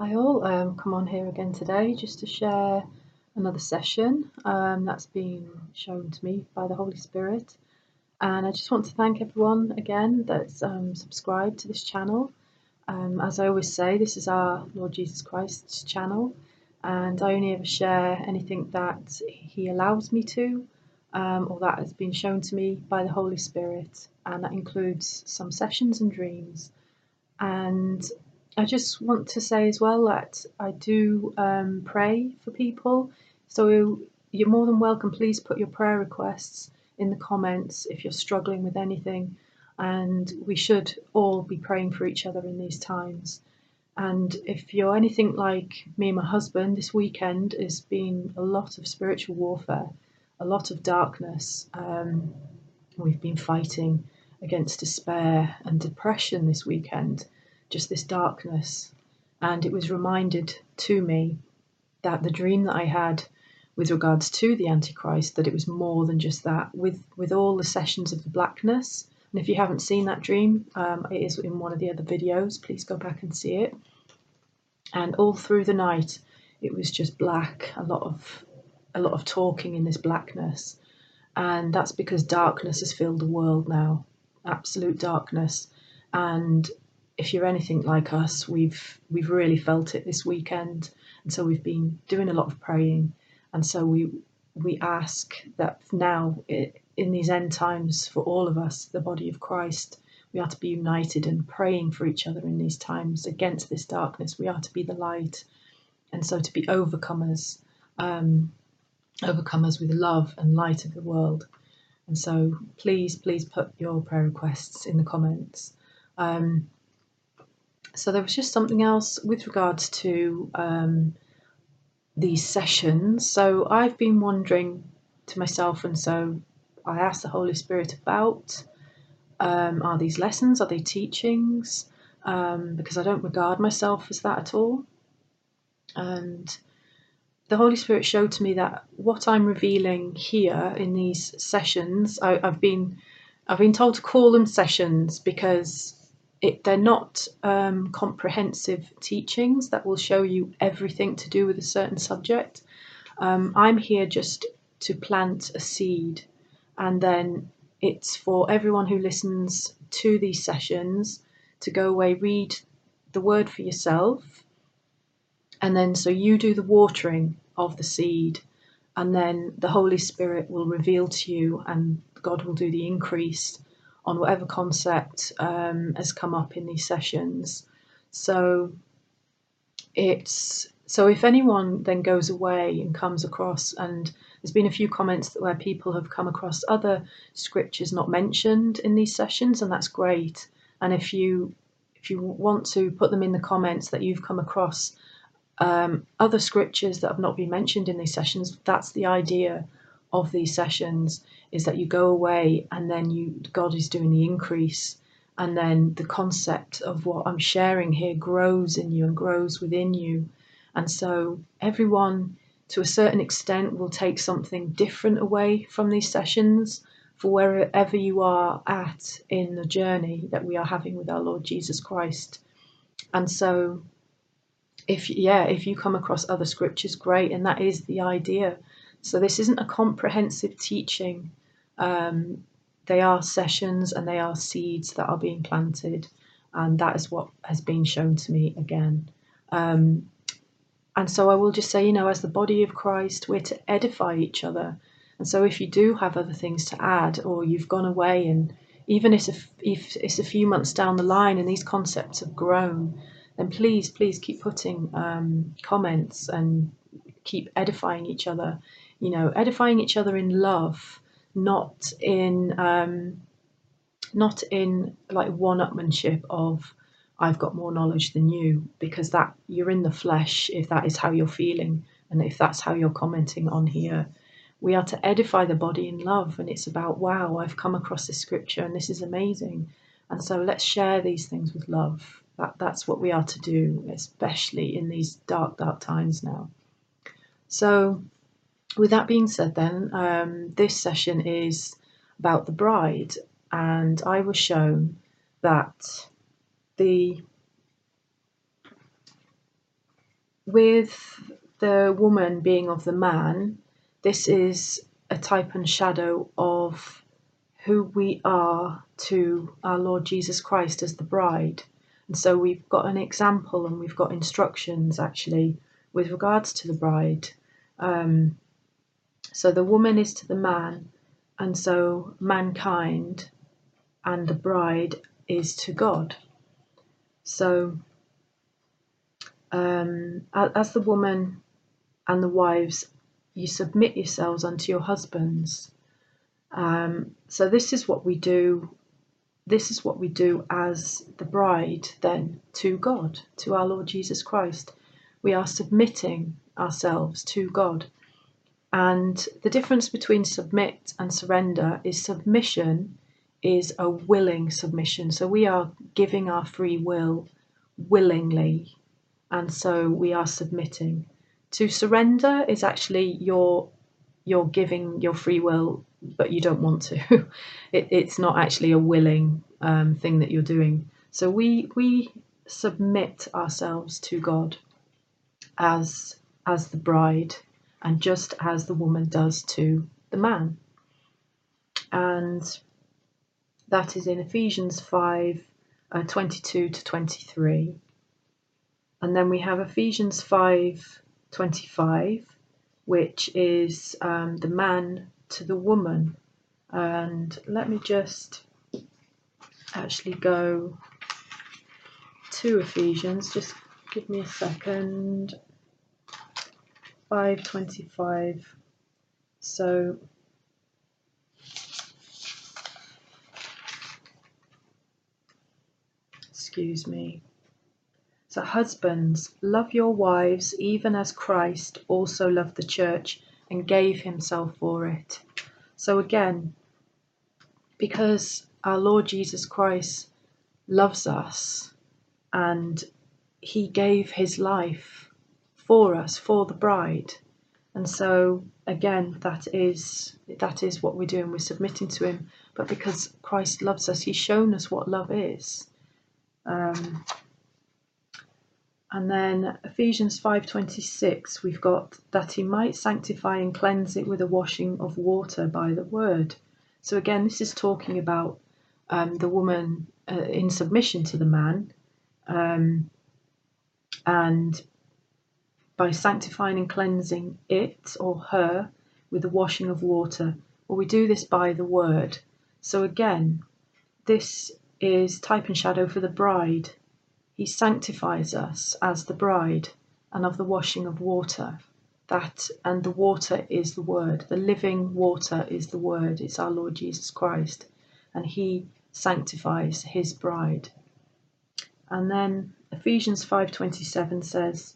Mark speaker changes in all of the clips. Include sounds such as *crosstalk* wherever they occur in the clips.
Speaker 1: Hi all, um, come on here again today just to share another session um, that's been shown to me by the Holy Spirit. And I just want to thank everyone again that's um, subscribed to this channel. Um, as I always say, this is our Lord Jesus Christ's channel, and I only ever share anything that He allows me to, um, or that has been shown to me by the Holy Spirit, and that includes some sessions and dreams. And I just want to say as well that I do um, pray for people. So you're more than welcome. Please put your prayer requests in the comments if you're struggling with anything. And we should all be praying for each other in these times. And if you're anything like me and my husband, this weekend has been a lot of spiritual warfare, a lot of darkness. Um, we've been fighting against despair and depression this weekend just this darkness. And it was reminded to me that the dream that I had with regards to the Antichrist, that it was more than just that, with, with all the sessions of the blackness. And if you haven't seen that dream, um, it is in one of the other videos. Please go back and see it. And all through the night, it was just black, a lot of a lot of talking in this blackness. And that's because darkness has filled the world now, absolute darkness. And if you're anything like us, we've we've really felt it this weekend, and so we've been doing a lot of praying, and so we we ask that now in these end times for all of us, the body of Christ, we are to be united and praying for each other in these times against this darkness. We are to be the light, and so to be overcomers, um, overcomers with love and light of the world. And so please, please put your prayer requests in the comments. Um, so there was just something else with regards to um, these sessions. So I've been wondering to myself, and so I asked the Holy Spirit about um, are these lessons, are they teachings? Um, because I don't regard myself as that at all. And the Holy Spirit showed to me that what I'm revealing here in these sessions, I, I've been I've been told to call them sessions because it, they're not um, comprehensive teachings that will show you everything to do with a certain subject. Um, I'm here just to plant a seed, and then it's for everyone who listens to these sessions to go away, read the word for yourself, and then so you do the watering of the seed, and then the Holy Spirit will reveal to you, and God will do the increase on whatever concept um, has come up in these sessions. So it's so if anyone then goes away and comes across and there's been a few comments where people have come across other scriptures not mentioned in these sessions and that's great and if you if you want to put them in the comments that you've come across um, other scriptures that have not been mentioned in these sessions that's the idea of these sessions is that you go away and then you God is doing the increase. And then the concept of what I'm sharing here grows in you and grows within you. And so everyone to a certain extent will take something different away from these sessions for wherever you are at in the journey that we are having with our Lord Jesus Christ. And so if yeah if you come across other scriptures great. And that is the idea. So this isn't a comprehensive teaching um, they are sessions and they are seeds that are being planted, and that is what has been shown to me again. Um, and so I will just say, you know, as the body of Christ, we're to edify each other. And so if you do have other things to add, or you've gone away, and even if, if it's a few months down the line and these concepts have grown, then please, please keep putting um, comments and keep edifying each other. You know, edifying each other in love not in um, not in like one-upmanship of I've got more knowledge than you because that you're in the flesh if that is how you're feeling and if that's how you're commenting on here. We are to edify the body in love and it's about wow, I've come across this scripture and this is amazing. And so let's share these things with love. That that's what we are to do, especially in these dark, dark times now. So with that being said, then, um, this session is about the bride, and I was shown that the with the woman being of the man, this is a type and shadow of who we are to our Lord Jesus Christ as the bride. And so we've got an example and we've got instructions actually with regards to the bride. Um, so the woman is to the man, and so mankind and the bride is to God. So um, as the woman and the wives, you submit yourselves unto your husbands. Um, so this is what we do. This is what we do as the bride, then, to God, to our Lord Jesus Christ. We are submitting ourselves to God. And the difference between submit and surrender is submission is a willing submission. So we are giving our free will willingly, and so we are submitting. To surrender is actually your you're giving your free will, but you don't want to. *laughs* it, it's not actually a willing um, thing that you're doing. So we we submit ourselves to God as as the bride, and just as the woman does to the man. And that is in Ephesians 5 uh, 22 to 23. And then we have Ephesians 5 25, which is um, the man to the woman. And let me just actually go to Ephesians. Just give me a second. 525. So excuse me. So, husbands, love your wives even as Christ also loved the church and gave himself for it. So, again, because our Lord Jesus Christ loves us and he gave his life for us, for the bride. And so again that is that is what we're doing. We're submitting to him. But because Christ loves us, he's shown us what love is. Um, and then Ephesians 5:26 we've got that he might sanctify and cleanse it with a washing of water by the word. So again this is talking about um, the woman uh, in submission to the man um, and by sanctifying and cleansing it or her with the washing of water. Well we do this by the word. So again this is type and shadow for the bride he sanctifies us as the bride and of the washing of water. That and the water is the word. The living water is the word. It's our Lord Jesus Christ. And he sanctifies his bride. And then Ephesians 5:27 says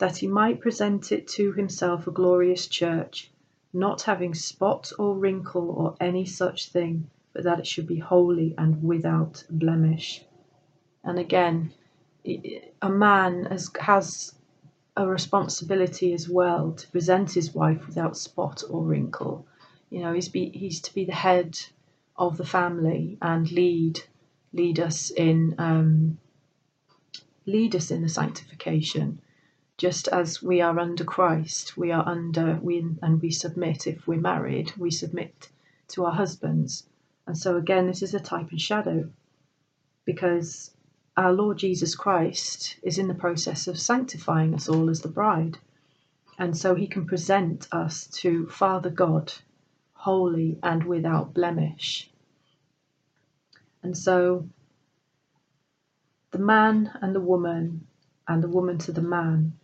Speaker 1: that he might present it to himself a glorious church, not having spot or wrinkle or any such thing, but that it should be holy and without blemish. And again, a man has has a responsibility as well to present his wife without spot or wrinkle. You know, he's be he's to be the head of the family and lead lead us in um, lead us in the sanctification. Just as we are under Christ, we are under we and we submit. If we're married, we submit to our husbands. And so again, this is a type and shadow, because our Lord Jesus Christ is in the process of sanctifying us all as the bride. And so he can present us to Father God, holy and without blemish. And so the man and the woman, and the woman to the man,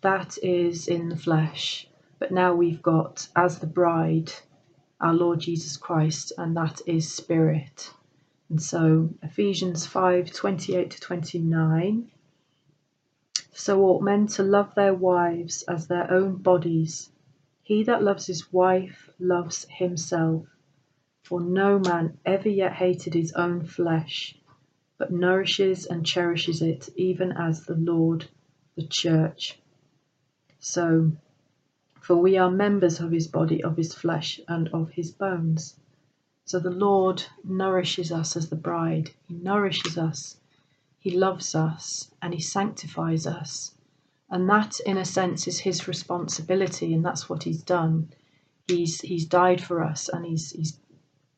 Speaker 1: that is in the flesh. But now we've got as the bride our Lord Jesus Christ, and that is spirit. And so Ephesians 5 28 to 29. So ought men to love their wives as their own bodies. He that loves his wife loves himself. For no man ever yet hated his own flesh, but nourishes and cherishes it, even as the Lord the church. So, for we are members of his body, of his flesh, and of his bones. So the Lord nourishes us as the bride. He nourishes us, He loves us, and He sanctifies us And that, in a sense, is his responsibility, and that's what he's done. He's he's died for us, and he's he's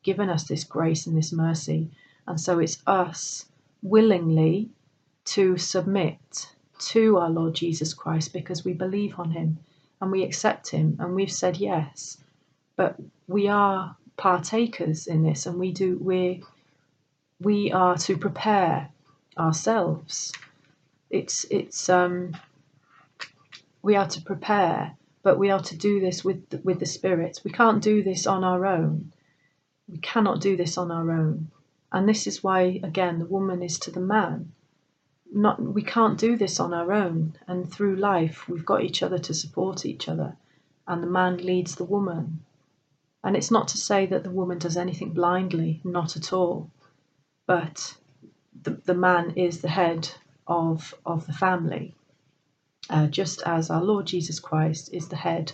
Speaker 1: given us this grace and this mercy. And so it's us willingly to submit to our Lord Jesus Christ because we believe on him and we accept him and we've said yes. But we are partakers in this and we do we we are to prepare ourselves. It's it's um we are to prepare, but we are to do this with with the Spirit. We can't do this on our own. We cannot do this on our own. And this is why, again, the woman is to the man. Not, we can't do this on our own. And through life, we've got each other to support each other. And the man leads the woman. And it's not to say that the woman does anything blindly, not at all. But the, the man is the head of, of the family, uh, just as our Lord Jesus Christ is the head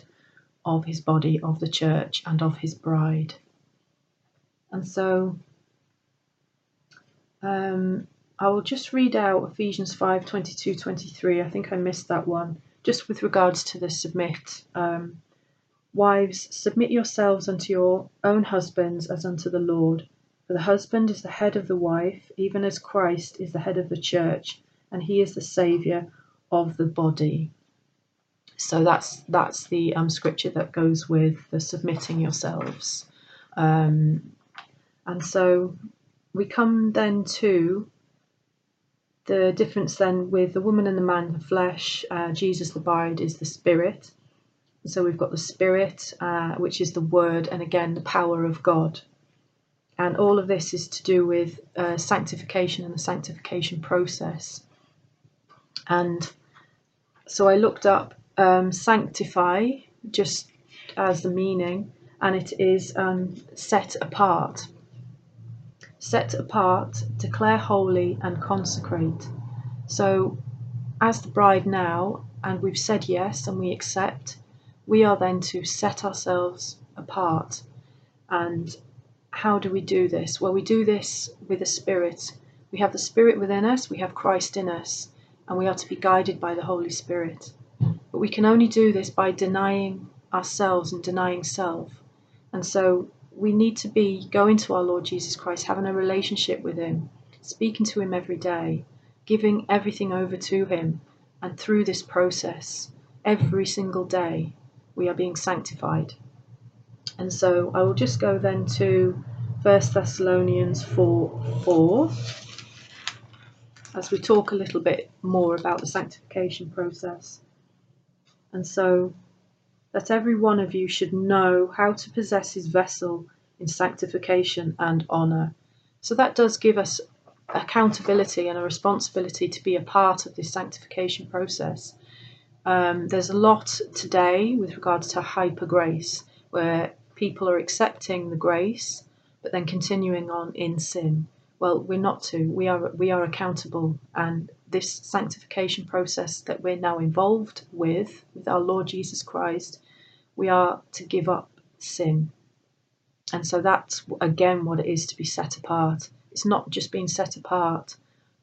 Speaker 1: of his body, of the church, and of his bride. And so um, I will just read out Ephesians 5 22 23. I think I missed that one, just with regards to the submit. Um, Wives, submit yourselves unto your own husbands as unto the Lord. For the husband is the head of the wife, even as Christ is the head of the church, and he is the Saviour of the body. So that's that's the um, scripture that goes with the submitting yourselves. Um, and so we come then to the difference then with the woman and the man, the flesh. Uh, Jesus, the bride, is the spirit. So we've got the spirit, uh, which is the word, and again, the power of God. And all of this is to do with uh, sanctification and the sanctification process. And so I looked up um, sanctify just as the meaning, and it is um, set apart set apart, declare holy, and consecrate. So, as the bride now, and we've said yes and we accept, we are then to set ourselves apart. And how do we do this? Well, we do this with the Spirit. We have the Spirit within us, we have Christ in us, and we are to be guided by the Holy Spirit. But we can only do this by denying ourselves and denying self. And so we need to be going to our Lord Jesus Christ, having a relationship with Him, speaking to Him every day, giving everything over to Him. And through this process, every single day, we are being sanctified. And so I will just go then to 1 Thessalonians 4 4 as we talk a little bit more about the sanctification process. And so that every one of you should know how to possess his vessel in sanctification and honour. So that does give us accountability and a responsibility to be a part of this sanctification process. Um, there's a lot today with regards to hyper grace, where people are accepting the grace but then continuing on in sin. Well, we're not to. We are we are accountable, and this sanctification process that we're now involved with with our Lord Jesus Christ we are to give up sin. And so that's again what it is to be set apart. It's not just being set apart,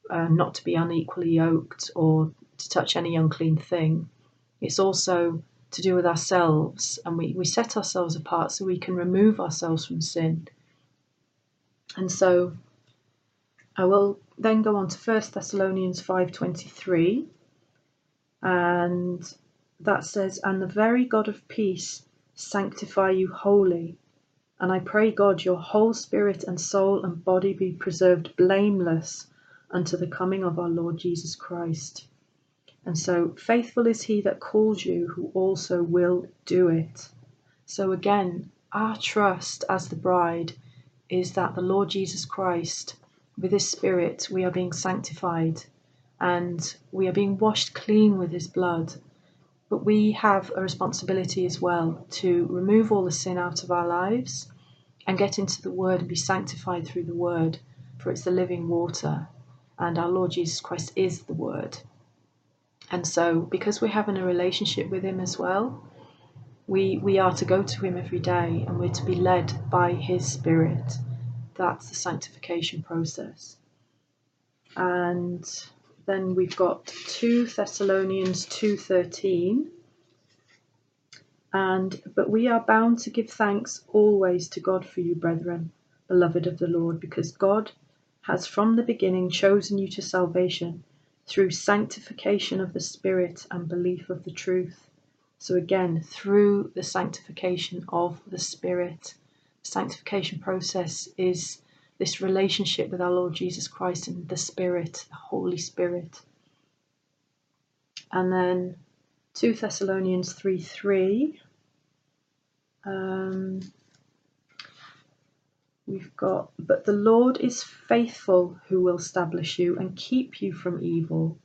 Speaker 1: uh, not to be unequally yoked or to touch any unclean thing. It's also to do with ourselves, and we, we set ourselves apart so we can remove ourselves from sin. And so I will then go on to 1 Thessalonians 5:23 and that says, And the very God of peace sanctify you wholly. And I pray God your whole spirit and soul and body be preserved blameless unto the coming of our Lord Jesus Christ. And so faithful is he that calls you, who also will do it. So again, our trust as the bride is that the Lord Jesus Christ, with his spirit, we are being sanctified and we are being washed clean with his blood but we have a responsibility as well to remove all the sin out of our lives and get into the Word and be sanctified through the Word, for it's the living water, and our Lord Jesus Christ is the Word. And so, because we're having a relationship with Him as well, we, we are to go to Him every day and we're to be led by His Spirit. That's the sanctification process. And then we've got 2 Thessalonians 2:13 and but we are bound to give thanks always to God for you brethren beloved of the Lord because God has from the beginning chosen you to salvation through sanctification of the spirit and belief of the truth. So again through the sanctification of the spirit sanctification process is this relationship with our Lord Jesus Christ and the Spirit, the Holy Spirit. And then 2 Thessalonians 3 3. Um, we've got, but the Lord is faithful who will establish you and keep you from evil.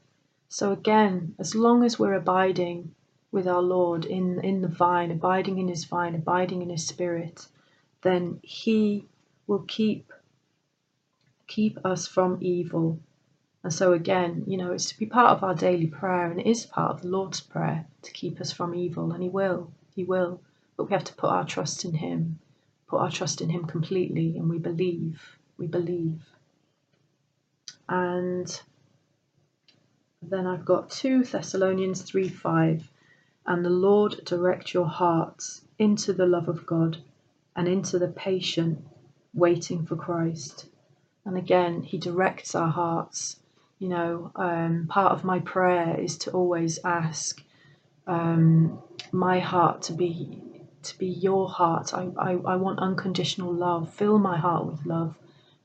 Speaker 1: So again, as long as we're abiding with our Lord in, in the vine, abiding in his vine, abiding in his spirit, then he will keep keep us from evil. And so, again, you know, it's to be part of our daily prayer, and it is part of the Lord's Prayer to keep us from evil, and He will, He will. But we have to put our trust in Him, put our trust in Him completely, and we believe, we believe. And then I've got 2 Thessalonians 3 5. And the Lord direct your hearts into the love of God and into the patient waiting for Christ. And again he directs our hearts. You know um, part of my prayer is to always ask um, my heart to be to be your heart. I, I, I want unconditional love. Fill my heart with love.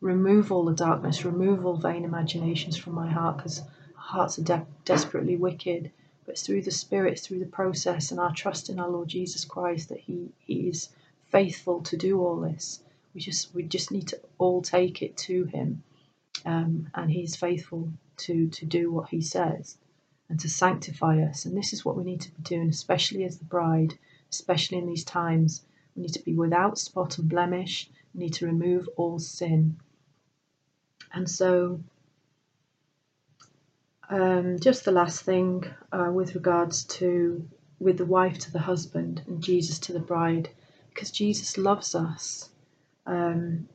Speaker 1: Remove all the darkness. Remove all vain imaginations from my heart because hearts are de- desperately wicked. But it's through the spirit through the process and our trust in our lord jesus christ that he, he is faithful to do all this we just we just need to all take it to him, um, and he's faithful to to do what he says and to sanctify us. And this is what we need to be doing, especially as the bride, especially in these times. We need to be without spot and blemish. We need to remove all sin. And so, um, just the last thing uh, with regards to with the wife to the husband and Jesus to the bride, because Jesus loves us um,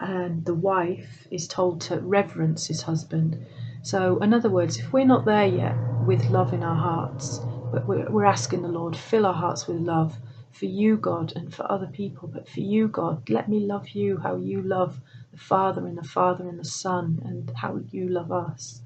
Speaker 1: and the wife is told to reverence his husband. So, in other words, if we're not there yet with love in our hearts, but we're, we're asking the Lord, fill our hearts with love for you, God, and for other people, but for you, God, let me love you how you love the Father and the Father and the Son, and how you love us.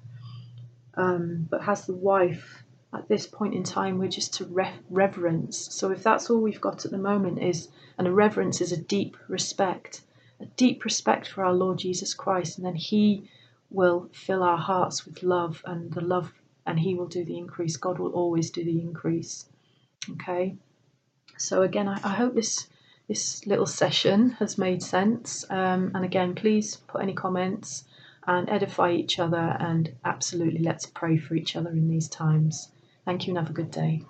Speaker 1: Um, but has the wife at this point in time we're just to re- reverence. So if that's all we've got at the moment is and a reverence is a deep respect a deep respect for our lord jesus christ and then he will fill our hearts with love and the love and he will do the increase. God will always do the increase. Okay? So again i, I hope this this little session has made sense. Um, and again please put any comments and edify each other and absolutely let's pray for each other in these times Thank you and have a good day.